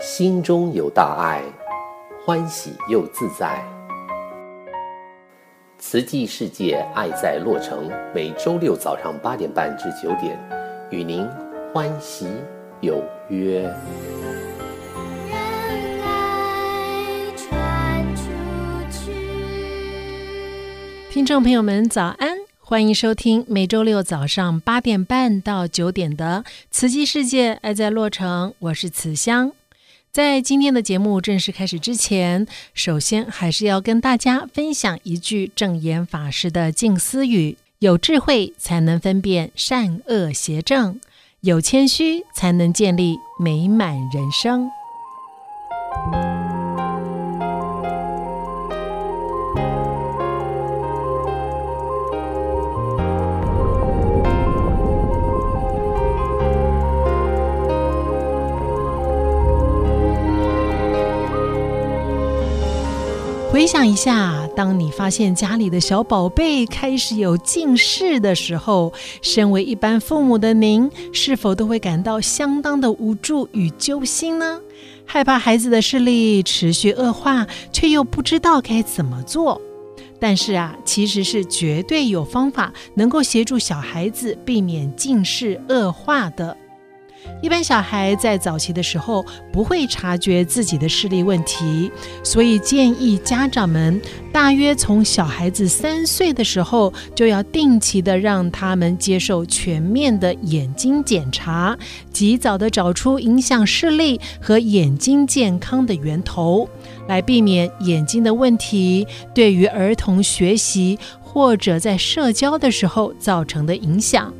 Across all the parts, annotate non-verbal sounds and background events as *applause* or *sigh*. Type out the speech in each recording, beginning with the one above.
心中有大爱，欢喜又自在。慈济世界爱在洛城，每周六早上八点半至九点，与您欢喜有约。让爱传出去。听众朋友们，早安！欢迎收听每周六早上八点半到九点的慈济世界爱在洛城，我是慈香。在今天的节目正式开始之前，首先还是要跟大家分享一句证严法师的静思语：有智慧才能分辨善恶邪正，有谦虚才能建立美满人生。回想一下，当你发现家里的小宝贝开始有近视的时候，身为一般父母的您，是否都会感到相当的无助与揪心呢？害怕孩子的视力持续恶化，却又不知道该怎么做。但是啊，其实是绝对有方法能够协助小孩子避免近视恶化的。一般小孩在早期的时候不会察觉自己的视力问题，所以建议家长们大约从小孩子三岁的时候就要定期的让他们接受全面的眼睛检查，及早的找出影响视力和眼睛健康的源头，来避免眼睛的问题对于儿童学习或者在社交的时候造成的影响。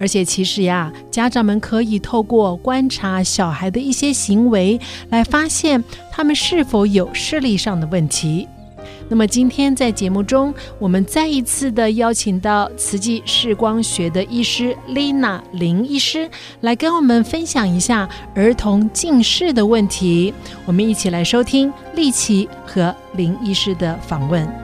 而且其实呀，家长们可以透过观察小孩的一些行为，来发现他们是否有视力上的问题。那么今天在节目中，我们再一次的邀请到慈济视光学的医师丽娜林医师，来跟我们分享一下儿童近视的问题。我们一起来收听丽琪和林医师的访问。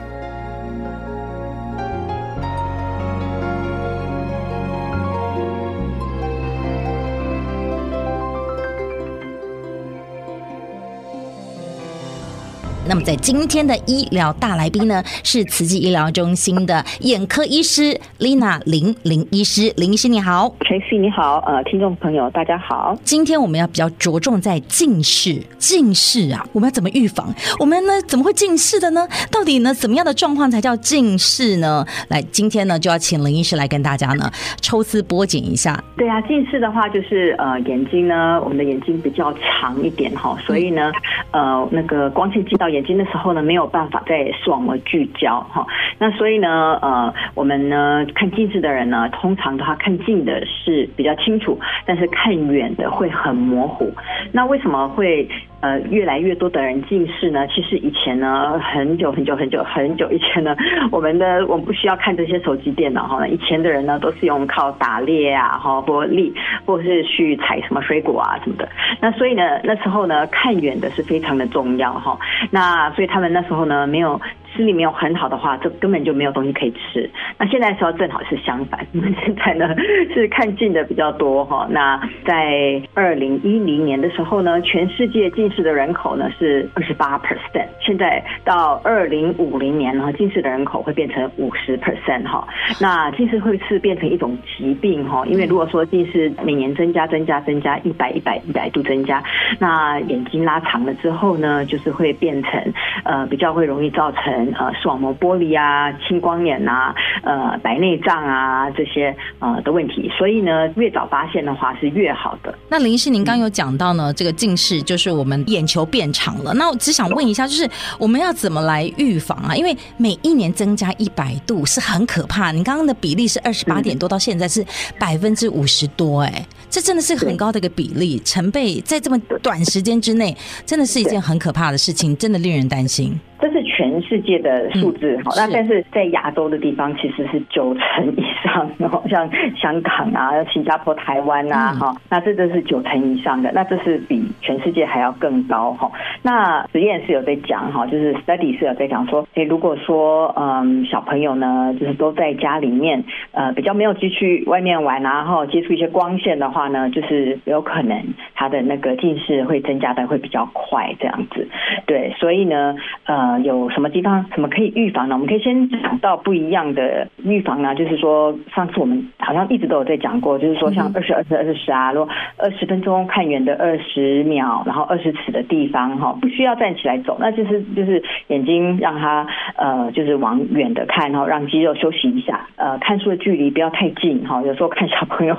那么，在今天的医疗大来宾呢，是慈济医疗中心的眼科医师 Lina 林林医师，林医师你好，Tracy 你好，呃，听众朋友大家好。今天我们要比较着重在近视，近视啊，我们要怎么预防？我们呢怎么会近视的呢？到底呢怎么样的状况才叫近视呢？来，今天呢就要请林医师来跟大家呢抽丝剥茧一下。对啊，近视的话就是呃眼睛呢，我们的眼睛比较长一点哈，所以呢，呃那个光线进到眼眼睛的时候呢，没有办法在视网膜聚焦哈，那所以呢，呃，我们呢看近视的人呢，通常的话看近的是比较清楚，但是看远的会很模糊。那为什么会呃越来越多的人近视呢？其实以前呢，很久很久很久很久以前呢，*laughs* 我们的我们不需要看这些手机电脑哈，以前的人呢都是用靠打猎啊哈，或猎，或是去采什么水果啊什么的。那所以呢，那时候呢看远的是非常的重要哈。那所以他们那时候呢，没有视力没有很好的话，这根本就没有东西可以吃。那现在时候正好是相反，*laughs* 我们现在呢是看近的比较多哈。那在二零一零年的时候呢，全世界近视的人口呢是二十八 percent，现在到二零五零年呢，近视的人口会变成五十 percent 哈。那近视会是变成一种疾病哈，因为如果说近视每年增加增加增加一百一百一百度增加，那眼睛拉长了之后呢，就是会变成。呃，比较会容易造成呃视网膜剥离啊、青光眼啊、呃白内障啊这些呃的问题，所以呢，越早发现的话是越好的。那林医师，您刚有讲到呢，这个近视就是我们眼球变长了。那我只想问一下，就是我们要怎么来预防啊？因为每一年增加一百度是很可怕。你刚刚的比例是二十八点多，到现在是百分之五十多，哎，这真的是很高的一个比例，成倍在这么短时间之内，真的是一件很可怕的事情，真的。令人担心。这是全世界的数字哈，那、嗯、但是在亚洲的地方其实是九成以上，然 *laughs* 后像香港啊、新加坡、台湾啊哈、嗯，那这都是九成以上的，那这是比全世界还要更高哈。那实验是有在讲哈，就是 study 是有在讲说，诶如果说嗯小朋友呢，就是都在家里面，呃比较没有去去外面玩，然后接触一些光线的话呢，就是有可能他的那个近视会增加的会比较快这样子。对，所以呢，呃有什么地方什么可以预防呢？我们可以先讲到不一样的预防呢，就是说上次我们好像一直都有在讲过，就是说像二十二十二十啊，如果二十分钟看远的二十秒，然后二十尺的地方哈，不需要站起来走，那就是就是眼睛让它呃就是往远的看，然后让肌肉休息一下。呃，看书的距离不要太近哈，有时候看小朋友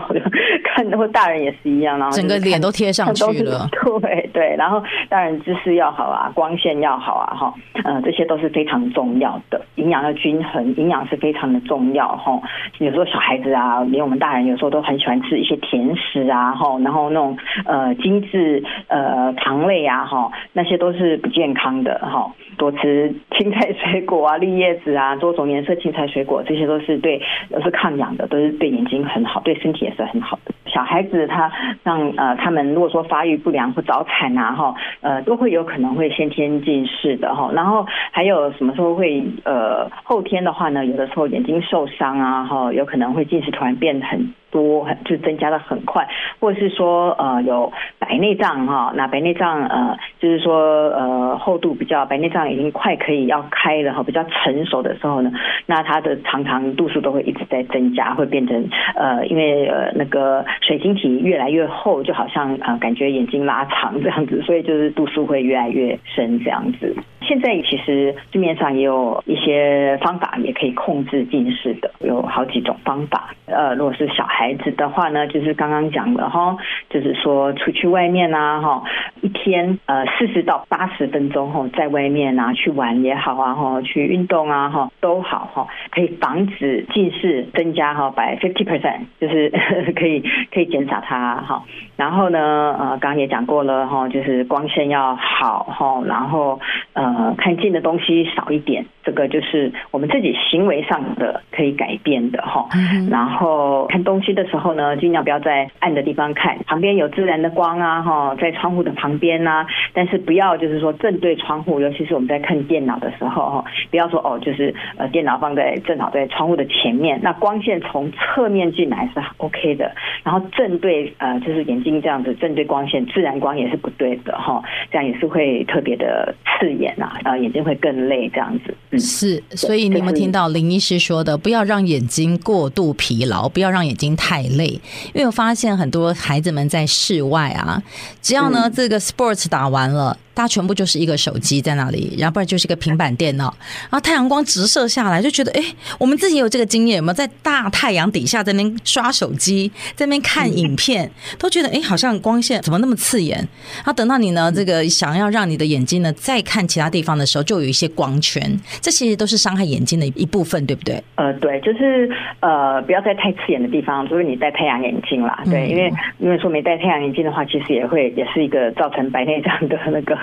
看或大人也是一样，然后整个脸都贴上去了。*laughs* 对对，然后当然姿势要好啊，光线要好啊哈，呃这些都是非常重要的，营养要均衡，营养是非常的重要哈。有时候小孩子啊，连我们大人有时候都很喜欢吃一些甜食啊哈，然后那种呃精致呃糖类啊哈，那些都是不健康的哈。多吃青菜水果啊，绿叶子啊，多种颜色青菜水果，这些都是对都是抗氧的，都是对眼睛很好，对身体也是很好的。小孩子他让呃他们如果说发育不良或早产啊哈，呃都会有可能会先天近视的哈。然后然后还有什么时候会呃后天的话呢？有的时候眼睛受伤啊哈，有可能会近视突然变很。多就增加的很快，或者是说呃有白内障哈，那白内障呃就是说呃厚度比较白内障已经快可以要开了哈，比较成熟的时候呢，那它的常常度数都会一直在增加，会变成呃因为呃那个水晶体越来越厚，就好像呃感觉眼睛拉长这样子，所以就是度数会越来越深这样子。现在其实市面上也有一些方法也可以控制近视的，有好几种方法。呃，如果是小孩孩子的话呢，就是刚刚讲的哈，就是说出去外面啊哈，一天呃四十到八十分钟哈，在外面啊去玩也好啊哈，去运动啊哈都好哈，可以防止近视增加哈百 fifty percent，就是 *laughs* 可以可以减少它哈。然后呢，呃，刚刚也讲过了哈，就是光线要好哈，然后。呃，看近的东西少一点，这个就是我们自己行为上的可以改变的哈。然后看东西的时候呢，尽量不要在暗的地方看，旁边有自然的光啊哈，在窗户的旁边呐。但是不要就是说正对窗户，尤其是我们在看电脑的时候哈，不要说哦，就是呃电脑放在正好在窗户的前面，那光线从侧面进来是 OK 的。然后正对呃就是眼睛这样子正对光线，自然光也是不对的哈，这样也是会特别的刺眼呐。啊，眼睛会更累，这样子。嗯，是，所以你有没有听到林医师说的？不要让眼睛过度疲劳，不要让眼睛太累。因为我发现很多孩子们在室外啊，只要呢这个 sports 打完了。它全部就是一个手机在那里，然后不然就是一个平板电脑，然后太阳光直射下来，就觉得哎，我们自己有这个经验，有没有在大太阳底下在那边刷手机，在那边看影片，都觉得哎，好像光线怎么那么刺眼？然后等到你呢，这个想要让你的眼睛呢再看其他地方的时候，就有一些光圈，这其实都是伤害眼睛的一部分，对不对？呃，对，就是呃，不要在太刺眼的地方，除非你戴太阳眼镜啦，对，嗯、因为因为说没戴太阳眼镜的话，其实也会也是一个造成白内障的那个。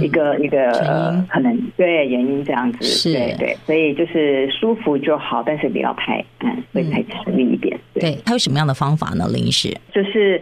一个一个呃，可能对原因这样子，是对对，所以就是舒服就好，但是不要太嗯，会太吃力一点。对，对他有什么样的方法呢？林医师就是以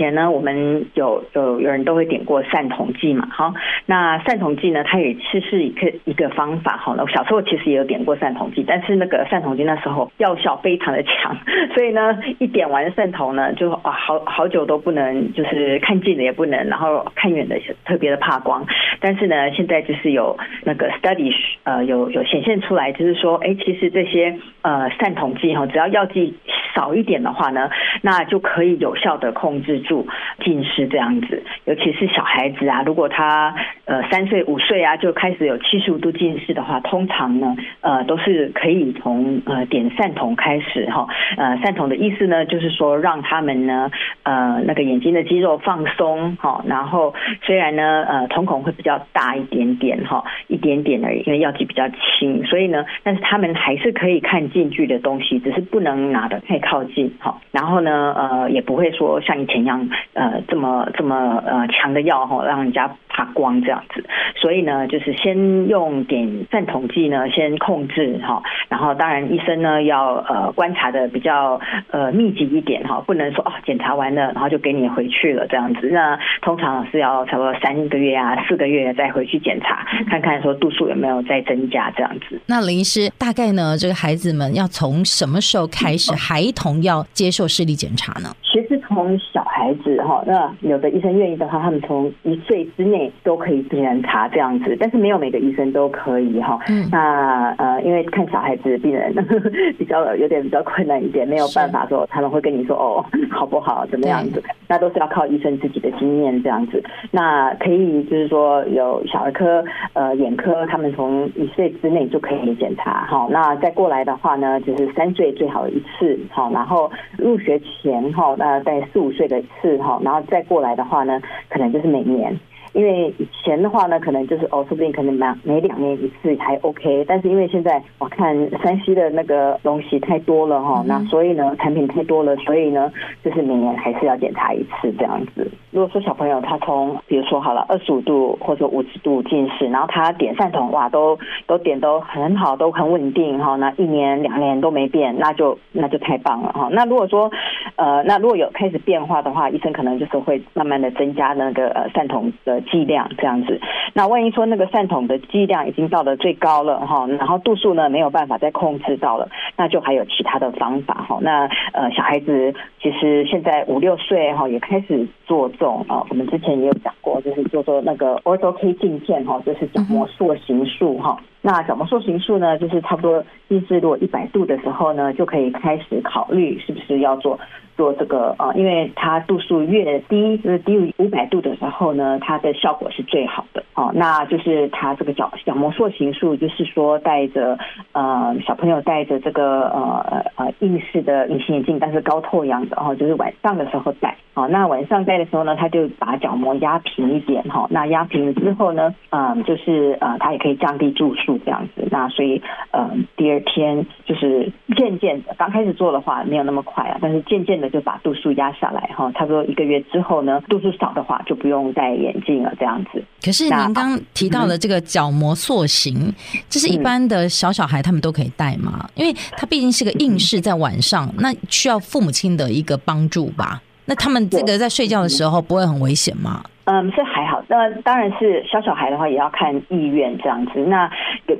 前呢，我们有有有人都会点过散瞳剂嘛，好，那散瞳剂呢，它也是是一个一个方法哈。那我小时候其实也有点过散瞳剂，但是那个散瞳剂那时候药效非常的强，*laughs* 所以呢，一点完散瞳呢，就啊好好久都不能，就是看近的也不能，然后看远的特别的怕光。但是呢，现在就是有那个 study，呃，有有显现出来，就是说，哎，其实这些呃散瞳剂哈，只要药剂少一点的话呢，那就可以有效的控制度近视这样子。尤其是小孩子啊，如果他呃三岁五岁啊就开始有七十五度近视的话，通常呢，呃都是可以从呃点散瞳开始哈。呃，散瞳的意思呢，就是说让他们呢，呃那个眼睛的肌肉放松哈，然后虽然呢，呃瞳孔会比较大一点点哈，一点点而已，因为药剂比较轻，所以呢，但是他们还是可以看近距的东西，只是不能拿的太靠近哈。然后，呢，呃，也不会说像以前一样，呃，这么这么呃强的药哈，让人家怕光这样子。所以呢，就是先用点散瞳剂呢，先控制哈，然后当然医生呢要呃观察的比较呃密集一点哈，不能说哦检查完了然后就给你回去了这样子。那通常是要差不多三个月啊，四个月再回去检查，看看说度数有没有再增加这样子。那林医师大概呢，这个孩子们要从什么时候开始，孩童要接受视力检查呢？其实从小孩子哈，那有的医生愿意的话，他们从一岁之内都可以检查这样子，但是没有每个医生都可以哈。嗯。那呃，因为看小孩子病人 *laughs* 比较有点比较困难一点，没有办法说他们会跟你说哦 *laughs* 好不好怎么样子，那都是要靠医生自己的经验这样子。那可以就是说有小儿科呃眼科，他们从一岁之内就可以检查哈。那再过来的话呢，就是三岁最好一次好，然后入学前哈。那，在四五岁的一次哈，然后再过来的话呢，可能就是每年。因为以前的话呢，可能就是哦，说不定可能每每两年一次还 OK，但是因为现在我看山西的那个东西太多了哈，那所以呢，产品太多了，所以呢，就是每年还是要检查一次这样子。如果说小朋友他从比如说好了二十五度或者五十度近视，然后他点散瞳哇，都都点都很好，都很稳定哈，那一年两年都没变，那就那就太棒了哈。那如果说呃，那如果有开始变化的话，医生可能就是会慢慢的增加那个呃散瞳的。剂量这样子，那万一说那个散瞳的剂量已经到了最高了哈，然后度数呢没有办法再控制到了，那就还有其他的方法哈。那呃小孩子其实现在五六岁哈也开始做这种啊，我们之前也有讲过，就是做做那个 o r t o K 镜片哈，就是角膜塑形术哈。那角膜塑形术呢，就是差不多近视如果一百度的时候呢，就可以开始考虑是不是要做。做这个呃，因为它度数越低，就是低于五百度的时候呢，它的效果是最好的哦。那就是它这个角角膜塑形术，就是说带着呃小朋友带着这个呃呃硬式的隐形眼镜，但是高透阳的哦，就是晚上的时候戴哦。那晚上戴的时候呢，它就把角膜压平一点哈。那压平了之后呢，嗯，就是呃它也可以降低度数这样子。那所以呃第二天就是渐渐的，刚开始做的话没有那么快啊，但是渐渐的。就把度数压下来哈，差不多一个月之后呢，度数少的话就不用戴眼镜了，这样子。可是您刚提到的这个角膜塑形，这是一般的小小孩他们都可以戴吗？因为它毕竟是个硬式，在晚上那需要父母亲的一个帮助吧？那他们这个在睡觉的时候不会很危险吗？嗯，是还好。那当然是小小孩的话，也要看意愿这样子。那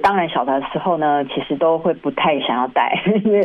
当然小的时候呢，其实都会不太想要戴，因为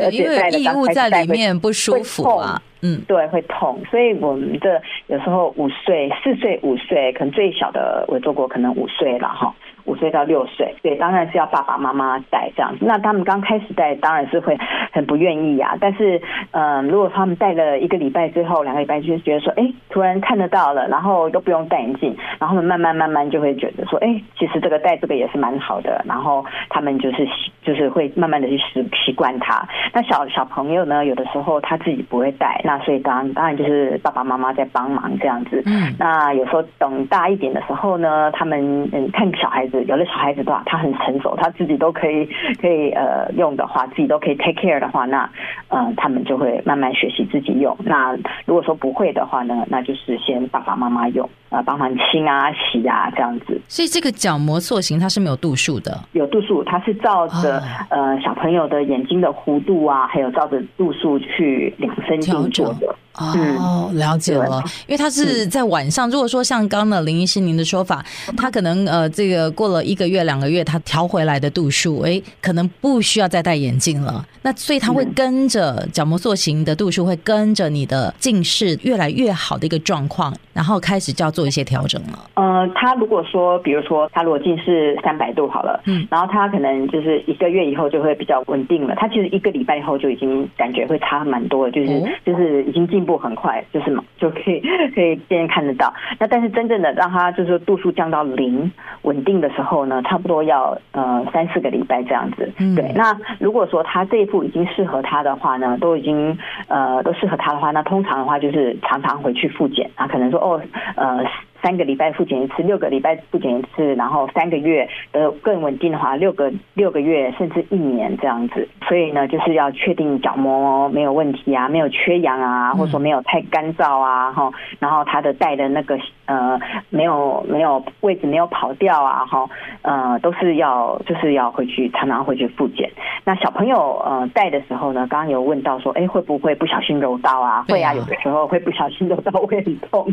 异物在里面不舒服啊。嗯，对，会痛。所以我们的有时候五岁、四岁、五岁，可能最小的我做过，可能五岁了哈。五岁到六岁，对，当然是要爸爸妈妈带这样子。那他们刚开始带，当然是会很不愿意呀、啊。但是，嗯、呃，如果他们带了一个礼拜之后，两个礼拜就觉得说，哎，突然看得到了，然后都不用戴眼镜，然后慢慢慢慢就会觉得说，哎，其实这个戴这个也是蛮好的。然后他们就是就是会慢慢的去习习惯它。那小小朋友呢，有的时候他自己不会戴，那所以当当然就是爸爸妈妈在帮忙这样子。嗯。那有时候等大一点的时候呢，他们嗯看小孩子。有的小孩子的话，他很成熟，他自己都可以可以呃用的话，自己都可以 take care 的话，那嗯、呃，他们就会慢慢学习自己用。那如果说不会的话呢，那就是先爸爸妈妈用啊，帮忙清啊、洗啊这样子。所以这个角膜塑形它是没有度数的，有度数，它是照着、哦、呃小朋友的眼睛的弧度啊，还有照着度数去量身定做的。哦，了解了，因为他是在晚上。如果说像刚刚的林医师您的说法，他可能呃，这个过了一个月、两个月，他调回来的度数，哎，可能不需要再戴眼镜了。那所以他会跟着角膜塑形的度数，会跟着你的近视越来越好的一个状况，然后开始就要做一些调整了。呃，他如果说，比如说他如果近视三百度好了，嗯，然后他可能就是一个月以后就会比较稳定了。他其实一个礼拜以后就已经感觉会差蛮多了，就是就是已经进。步很快，就是嘛，就可以可以渐渐看得到。那但是真正的让它就是度数降到零稳定的时候呢，差不多要呃三四个礼拜这样子。嗯、对，那如果说他这一副已经适合他的话呢，都已经呃都适合他的话，那通常的话就是常常回去复检啊，可能说哦呃。三个礼拜复检一次，六个礼拜复检一次，然后三个月呃更稳定的话，六个六个月甚至一年这样子。所以呢，就是要确定角膜没有问题啊，没有缺氧啊，或者说没有太干燥啊，哈，然后他的带的那个呃没有没有位置没有跑掉啊，哈，呃都是要就是要回去常常回去复检。那小朋友呃带的时候呢，刚刚有问到说，哎会不会不小心揉到啊？会啊，有的时候会不小心揉到会很痛，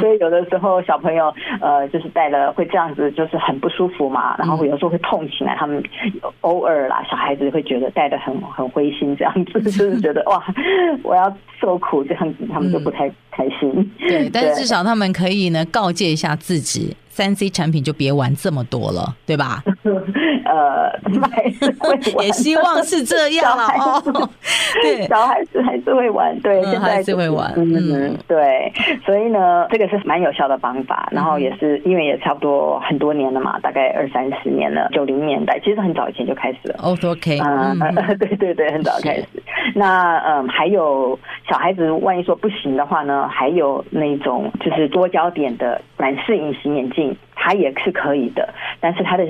所以有的时候小朋友呃就是带了会这样子，就是很不舒服嘛，然后有时候会痛起来，他们偶尔啦，小孩子会觉得带的很很灰心这样子，就是觉得哇我要受苦这样子，他们就不太开心。对，但是至少他们可以呢告诫一下自己。三 C 产品就别玩这么多了，对吧？*laughs* 呃，也希望是这样了哦。对，小孩子还是会玩，对，现在还是会玩。嗯，对，所以呢，这个是蛮有效的方法。然后也是因为也差不多很多年了嘛，大概二三十年了，九零年代其实很早以前就开始了。哦，OK，嗯，*laughs* 对对对，很早开始。那嗯，还有小孩子万一说不行的话呢，还有那种就是多焦点的软式隐形眼镜。teaching 它也是可以的，但是它的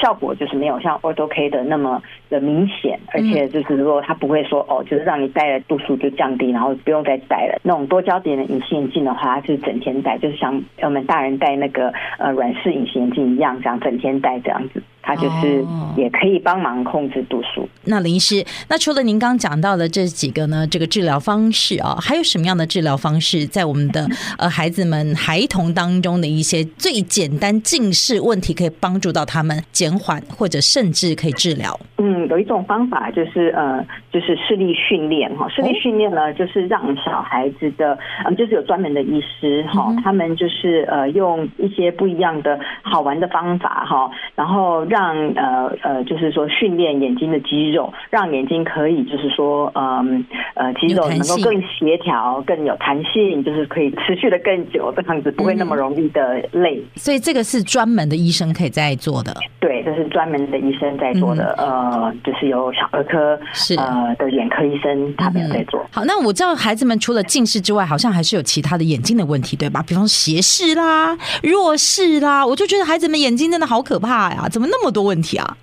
效果就是没有像 Ortho K 的那么的明显，而且就是说它不会说哦，就是让你戴的度数就降低，然后不用再戴了。那种多焦点的隐形眼镜的话，它就是整天戴，就是像我们大人戴那个呃软式隐形眼镜一样，这样整天戴这样子。它就是也可以帮忙控制度数。那林医师，那除了您刚讲到的这几个呢，这个治疗方式啊，还有什么样的治疗方式，在我们的呃孩子们孩童当中的一些最简单近视问题，可以帮助到他们减缓，或者甚至可以治疗？嗯，有一种方法就是呃，就是视力训练哈。视力训练呢，就是让小孩子的嗯，就是有专门的医师哈，他们就是呃，用一些不一样的好玩的方法哈，然后让让呃呃，就是说训练眼睛的肌肉，让眼睛可以就是说，嗯呃，肌肉能够更协调、更有弹性，就是可以持续的更久，这样子不会那么容易的累。嗯、所以这个是专门的医生可以在做的。对，这是专门的医生在做的。嗯、呃，就是有小儿科是呃的眼科医生他们在做。好，那我知道孩子们除了近视之外，好像还是有其他的眼睛的问题，对吧？比方斜视啦、弱视啦，我就觉得孩子们眼睛真的好可怕呀，怎么那么多问题啊？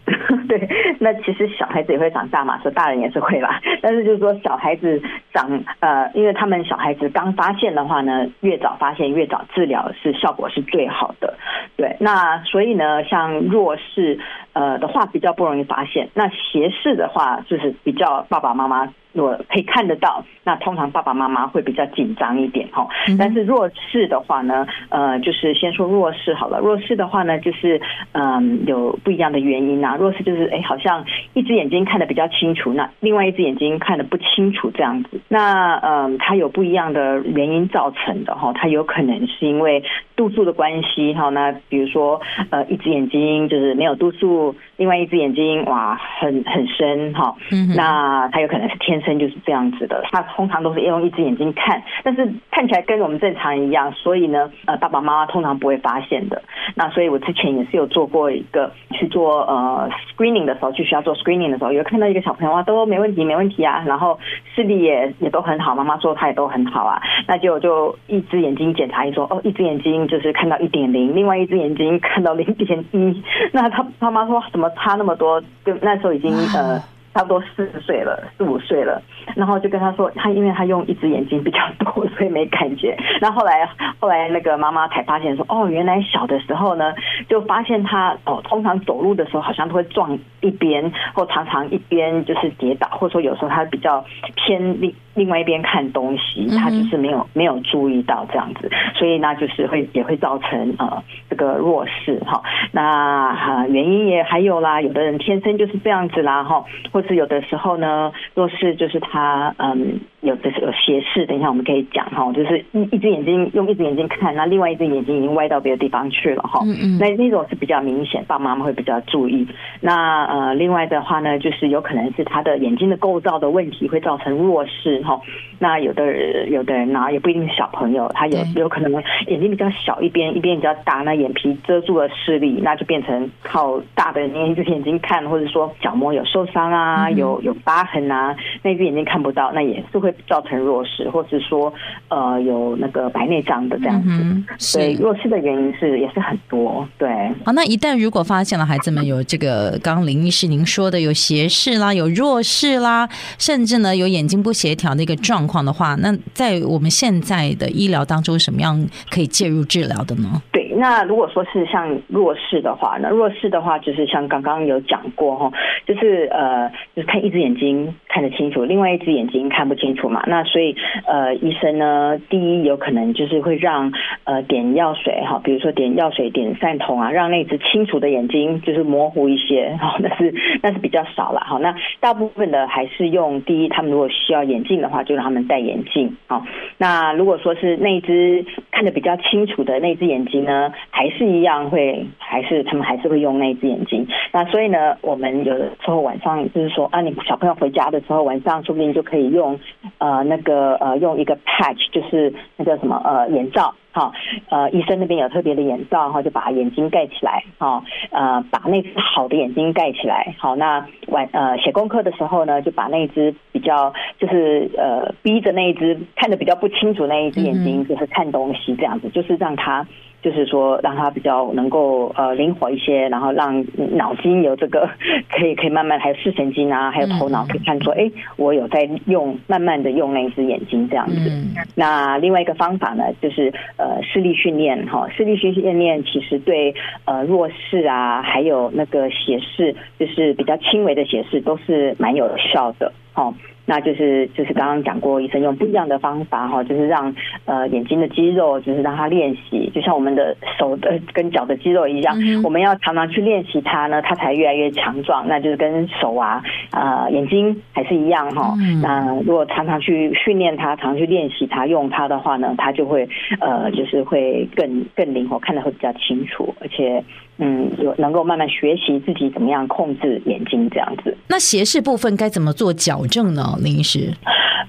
*laughs* 对，那其实小孩子也会长大嘛，说大人也是会啦。但是就是说小孩子长呃，因为他们小孩子刚发现的话呢，越早发现越早治疗是效果是最好的。对，那所以呢，像弱视呃的话比较不容易发现，那斜视的话就是比较爸爸妈妈。如果可以看得到，那通常爸爸妈妈会比较紧张一点哈。但是弱视的话呢，呃，就是先说弱视好了。弱视的话呢，就是嗯，有不一样的原因啊。弱视就是哎，好像一只眼睛看得比较清楚，那另外一只眼睛看得不清楚这样子。那嗯，它有不一样的原因造成的哈。它有可能是因为度数的关系哈。那比如说呃，一只眼睛就是没有度数，另外一只眼睛哇很很深哈。那它有可能是天生。就是这样子的，他通常都是用一只眼睛看，但是看起来跟我们正常一样，所以呢，呃，爸爸妈妈通常不会发现的。那所以我之前也是有做过一个去做呃 screening 的时候，去学校做 screening 的时候，有看到一个小朋友啊，都没问题，没问题啊，然后视力也也都很好，妈妈说他也都很好啊，那就就一只眼睛检查一说，哦，一只眼睛就是看到一点零，另外一只眼睛看到零点一，*laughs* 那他他妈说怎么差那么多？就那时候已经呃。差不多四十岁了，四五岁了，然后就跟他说，他因为他用一只眼睛比较多，*laughs* 所以没感觉。然后后来后来那个妈妈才发现说，哦，原来小的时候呢，就发现他哦，通常走路的时候好像都会撞一边，或常常一边就是跌倒，或者说有时候他比较偏另另外一边看东西，他就是没有没有注意到这样子，所以那就是会也会造成呃这个弱视哈。那哈原因也还有啦，有的人天生就是这样子啦哈，或是有的时候呢，若是就是他嗯，有的是有斜视，等一下我们可以讲哈，就是一一只眼睛用一只眼睛看，那另外一只眼睛已经歪到别的地方去了哈。嗯嗯。那那种是比较明显，爸爸妈妈会比较注意。那呃，另外的话呢，就是有可能是他的眼睛的构造的问题会造成弱视哈。那有的人有的人呢，也不一定是小朋友，他有有可能眼睛比较小一边，一边比较大，那眼皮遮住了视力，那就变成靠大的那一只眼睛看，或者说角膜有受伤啊。啊，有有疤痕啊，那只眼睛看不到，那也是会造成弱视，或是说呃有那个白内障的这样子。嗯、所以弱视的原因是也是很多。对，好，那一旦如果发现了孩子们有这个刚刚林医师您说的有斜视啦，有弱视啦，甚至呢有眼睛不协调的一个状况的话，那在我们现在的医疗当中，什么样可以介入治疗的呢？对，那如果说是像弱视的话，那弱视的话就是像刚刚有讲过哈，就是呃，就是看一只眼睛看得清楚，另外一只眼睛看不清楚嘛。那所以呃，医生呢，第一有可能就是会让呃点药水哈，比如说点药水、点散瞳啊，让那只清楚的眼睛就是模糊一些 *laughs* 哈，那是那是比较少了哈。那大部分的还是用第一，他们如果需要眼镜的话，就让他们戴眼镜好。那如果说是那只看得比较清楚的那只眼睛呢，还是一样会，还是他们还是会用那只眼睛。那所以呢，我们有的时候晚上就是说啊，你小朋友回家的时候，晚上说不定就可以用呃那个呃用一个 patch，就是那叫什么呃眼罩。好，呃，医生那边有特别的眼罩哈，就把眼睛盖起来，哈，呃，把那只好的眼睛盖起来。好，那晚呃写功课的时候呢，就把那只比较就是呃逼着那一只看的比较不清楚那一只眼睛，就是看东西这样子，就是让他。就是说，让他比较能够呃灵活一些，然后让脑筋有这个 *laughs* 可以可以慢慢，还有视神经啊，还有头脑可以看出，哎，我有在用，慢慢的用那一只眼睛这样子。那另外一个方法呢，就是呃视力训练哈，视力训练其实对呃弱视啊，还有那个斜视，就是比较轻微的斜视，都是蛮有效的哈。那就是就是刚刚讲过，医生用不一样的方法哈，就是让呃眼睛的肌肉，就是让它练习，就像我们的手的跟脚的肌肉一样，我们要常常去练习它呢，它才越来越强壮。那就是跟手啊，呃眼睛还是一样哈。那如果常常去训练它，常常去练习它，用它的话呢，它就会呃就是会更更灵活，看得会比较清楚，而且。嗯，有能够慢慢学习自己怎么样控制眼睛这样子。那斜视部分该怎么做矫正呢？林医师？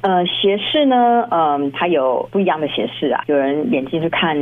呃，斜视呢，嗯，它有不一样的斜视啊。有人眼睛是看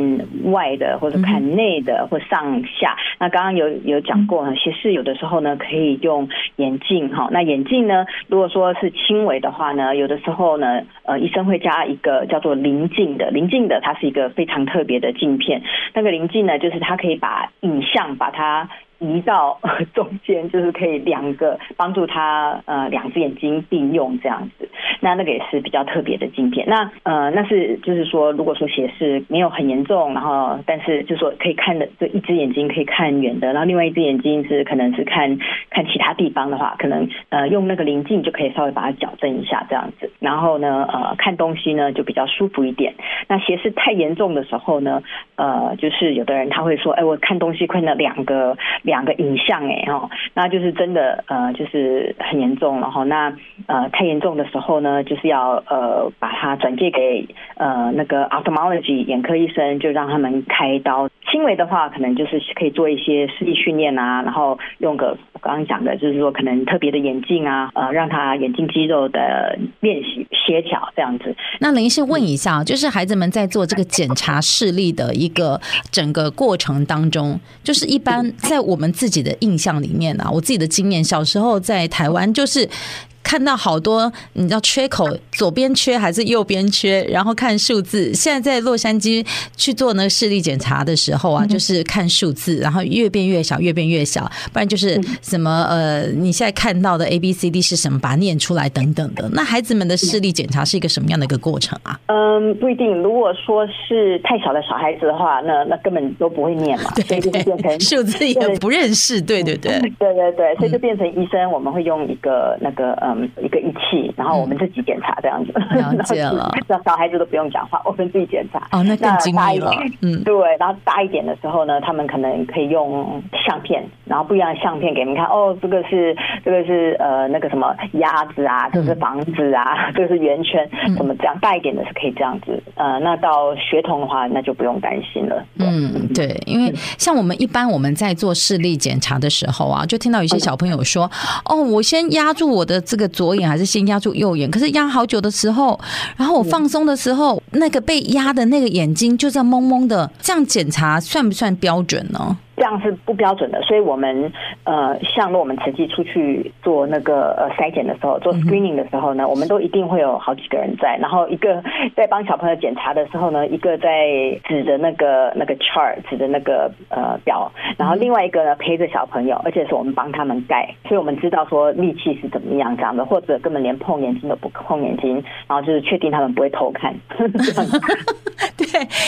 外的，或者看内的，或上下。那刚刚有有讲过呢，斜视有的时候呢可以用眼镜哈。那眼镜呢，如果说是轻微的话呢，有的时候呢，呃，医生会加一个叫做临近的，临近的它是一个非常特别的镜片。那个临近呢，就是它可以把影像把它。移到中间，就是可以两个帮助他呃两只眼睛并用这样子，那那个也是比较特别的镜片。那呃那是就是说，如果说斜视没有很严重，然后但是就说可以看的，就一只眼睛可以看远的，然后另外一只眼睛是可能是看看其他地方的话，可能呃用那个棱镜就可以稍微把它矫正一下这样子。然后呢呃看东西呢就比较舒服一点。那斜视太严重的时候呢，呃就是有的人他会说，哎我看东西困了两个。两两个影像哎哦，那就是真的呃，就是很严重，然后那呃太严重的时候呢，就是要呃把它转借给呃那个 ophthalmology 眼科医生，就让他们开刀。轻微的话，可能就是可以做一些视力训练啊，然后用个刚刚讲的，就是说可能特别的眼镜啊，呃，让他眼睛肌肉的练习协调这样子。那林医师问一下，就是孩子们在做这个检查视力的一个整个过程当中，就是一般在我们自己的印象里面啊，我自己的经验，小时候在台湾就是。看到好多，你知道缺口，左边缺还是右边缺？然后看数字。现在在洛杉矶去做那个视力检查的时候啊，就是看数字，然后越变越小，越变越小。不然就是什么呃，你现在看到的 A B C D 是什么，把它念出来等等的。那孩子们的视力检查是一个什么样的一个过程啊？嗯，不一定。如果说是太小的小孩子的话，那那根本都不会念嘛，所以就变成数字也不认识。对对对，对对对，所以就变成医生，我们会用一个那个呃。嗯，一个仪器，然后我们自己检查这样子。了解了，*laughs* 小小孩子都不用讲话，我们自己检查。哦，那更精密了。嗯，对。然后大一点的时候呢，他们可能可以用相片，然后不一样的相片给你们看。哦，这个是这个是呃那个什么鸭子啊，这是房子啊，这是圆圈，怎么这样？大一点的是可以这样子。呃，那到学童的话，那就不用担心了。嗯，对，因为像我们一般我们在做视力检查的时候啊，就听到有些小朋友说：“哦，我先压住我的这个左眼。”还是先压住右眼，可是压好久的时候，然后我放松的时候，那个被压的那个眼睛就这样蒙蒙的，这样检查算不算标准呢？这样是不标准的，所以我们呃，像若我们慈济出去做那个呃筛检的时候，做 screening 的时候呢，我们都一定会有好几个人在，然后一个在帮小朋友检查的时候呢，一个在指着那个那个 chart，指着那个呃表，然后另外一个呢陪着小朋友，而且是我们帮他们盖，所以我们知道说力气是怎么样这样的，或者根本连碰眼睛都不碰眼睛，然后就是确定他们不会偷看。*laughs* *laughs* 对，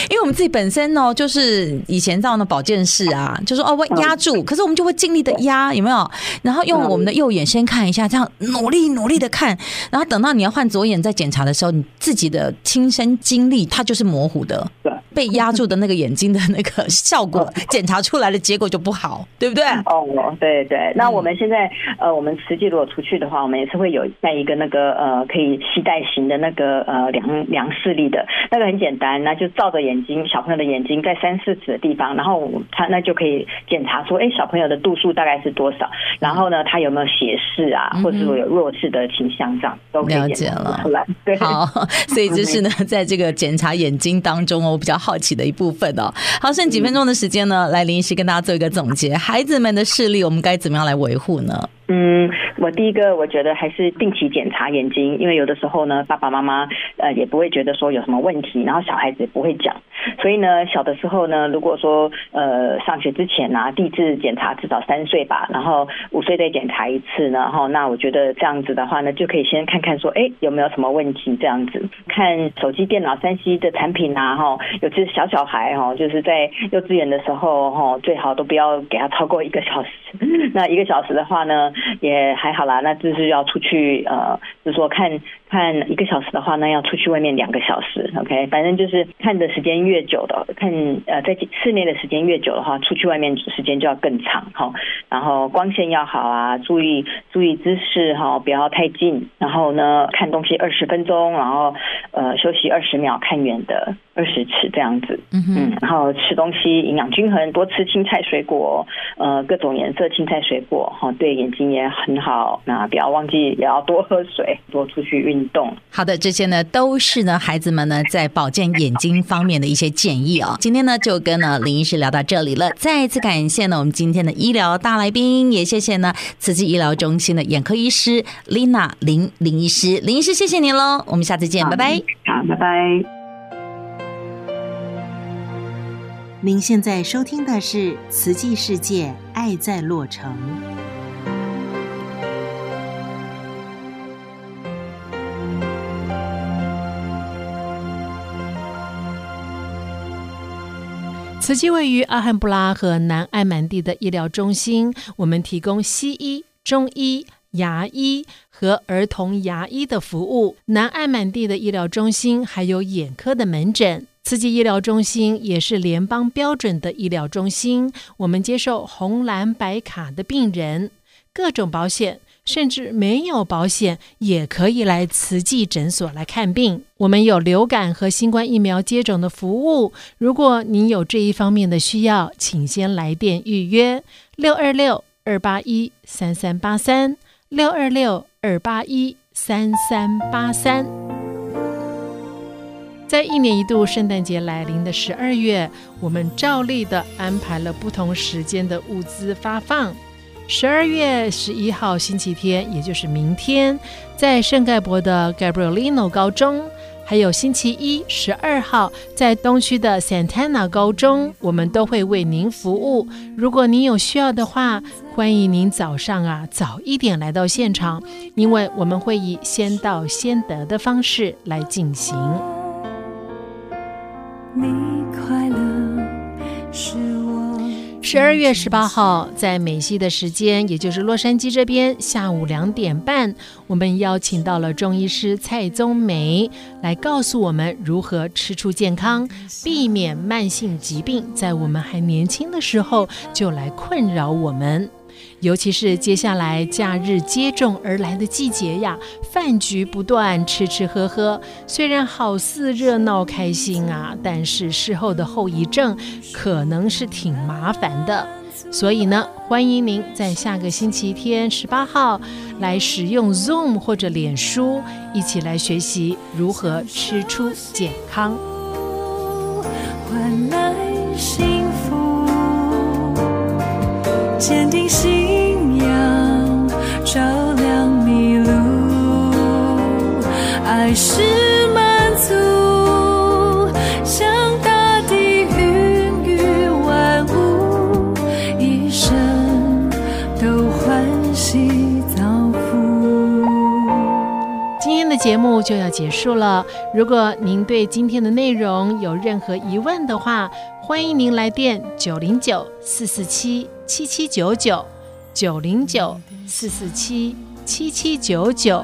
因为我们自己本身呢，就是以前到那保健室啊。就说哦，我压住，可是我们就会尽力的压，有没有？然后用我们的右眼先看一下，这样努力努力的看，然后等到你要换左眼再检查的时候，你自己的亲身经历它就是模糊的。被压住的那个眼睛的那个效果，*laughs* 检查出来的结果就不好，对不对？哦，对对。那我们现在呃，我们实际如果出去的话，我们也是会有带一个那个呃，可以携带型的那个呃量量视力的，那个很简单，那就照着眼睛，小朋友的眼睛在三四尺的地方，然后他那就可以检查说，哎，小朋友的度数大概是多少？然后呢，他有没有斜视啊，或者说有弱视的倾向，这样都可以检查出来。对，好，所以就是呢，*laughs* 在这个检查眼睛当中哦，我比较。好好奇的一部分哦，好，剩几分钟的时间呢，来临时跟大家做一个总结，孩子们的视力我们该怎么样来维护呢？嗯，我第一个我觉得还是定期检查眼睛，因为有的时候呢，爸爸妈妈呃也不会觉得说有什么问题，然后小孩子也不会讲，所以呢，小的时候呢，如果说呃上学之前啊，第一次检查至少三岁吧，然后五岁再检查一次呢，哈，那我觉得这样子的话呢，就可以先看看说，哎，有没有什么问题这样子，看手机、电脑、三 C 的产品啊，哈，尤其是小小孩哈，就是在幼稚园的时候哈，最好都不要给他超过一个小时，*laughs* 那一个小时的话呢。也还好啦，那就是要出去呃，就是说看看一个小时的话，那要出去外面两个小时，OK，反正就是看的时间越久的，看呃在室内的时间越久的话，出去外面时间就要更长哈。然后光线要好啊，注意注意姿势哈，不要太近。然后呢，看东西二十分钟，然后呃休息二十秒，看远的。二十尺这样子，嗯嗯，然后吃东西营养均衡，多吃青菜水果，呃，各种颜色青菜水果，哈，对眼睛也很好。那不要忘记也要多喝水，多出去运动。好的，这些呢都是呢孩子们呢在保健眼睛方面的一些建议哦。今天呢就跟呢林医师聊到这里了，再一次感谢呢我们今天的医疗大来宾，也谢谢呢慈济医疗中心的眼科医师 Lina 林林医师，林医师谢谢您喽，我们下次见，拜拜。好，拜拜。您现在收听的是《慈济世界爱在洛城》。慈济位于阿罕布拉和南艾满地的医疗中心，我们提供西医、中医、牙医和儿童牙医的服务。南爱满地的医疗中心还有眼科的门诊。慈济医疗中心也是联邦标准的医疗中心，我们接受红蓝白卡的病人，各种保险，甚至没有保险也可以来慈济诊所来看病。我们有流感和新冠疫苗接种的服务，如果您有这一方面的需要，请先来电预约六二六二八一三三八三六二六二八一三三八三。在一年一度圣诞节来临的十二月，我们照例的安排了不同时间的物资发放。十二月十一号星期天，也就是明天，在圣盖博的 Gabrielino 高中，还有星期一十二号在东区的 Santana 高中，我们都会为您服务。如果您有需要的话，欢迎您早上啊早一点来到现场，因为我们会以先到先得的方式来进行。十二月十八号，在美西的时间，也就是洛杉矶这边，下午两点半，我们邀请到了中医师蔡宗梅来告诉我们如何吃出健康，避免慢性疾病在我们还年轻的时候就来困扰我们。尤其是接下来假日接踵而来的季节呀，饭局不断，吃吃喝喝，虽然好似热闹开心啊，但是事后的后遗症可能是挺麻烦的。所以呢，欢迎您在下个星期天十八号来使用 Zoom 或者脸书，一起来学习如何吃出健康。换来幸福坚定信仰，照亮迷路，爱是满足，像大地孕育万物，一生都欢喜造福。今天的。节目就要结束了。如果您对今天的内容有任何疑问的话，欢迎您来电九零九四四七七七九九九零九四四七七七九九。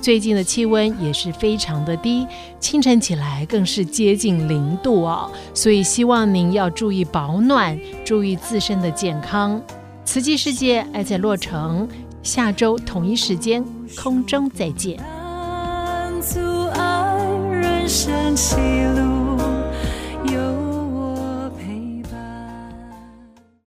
最近的气温也是非常的低，清晨起来更是接近零度哦，所以希望您要注意保暖，注意自身的健康。慈济世界爱在洛城，下周同一时间空中再见。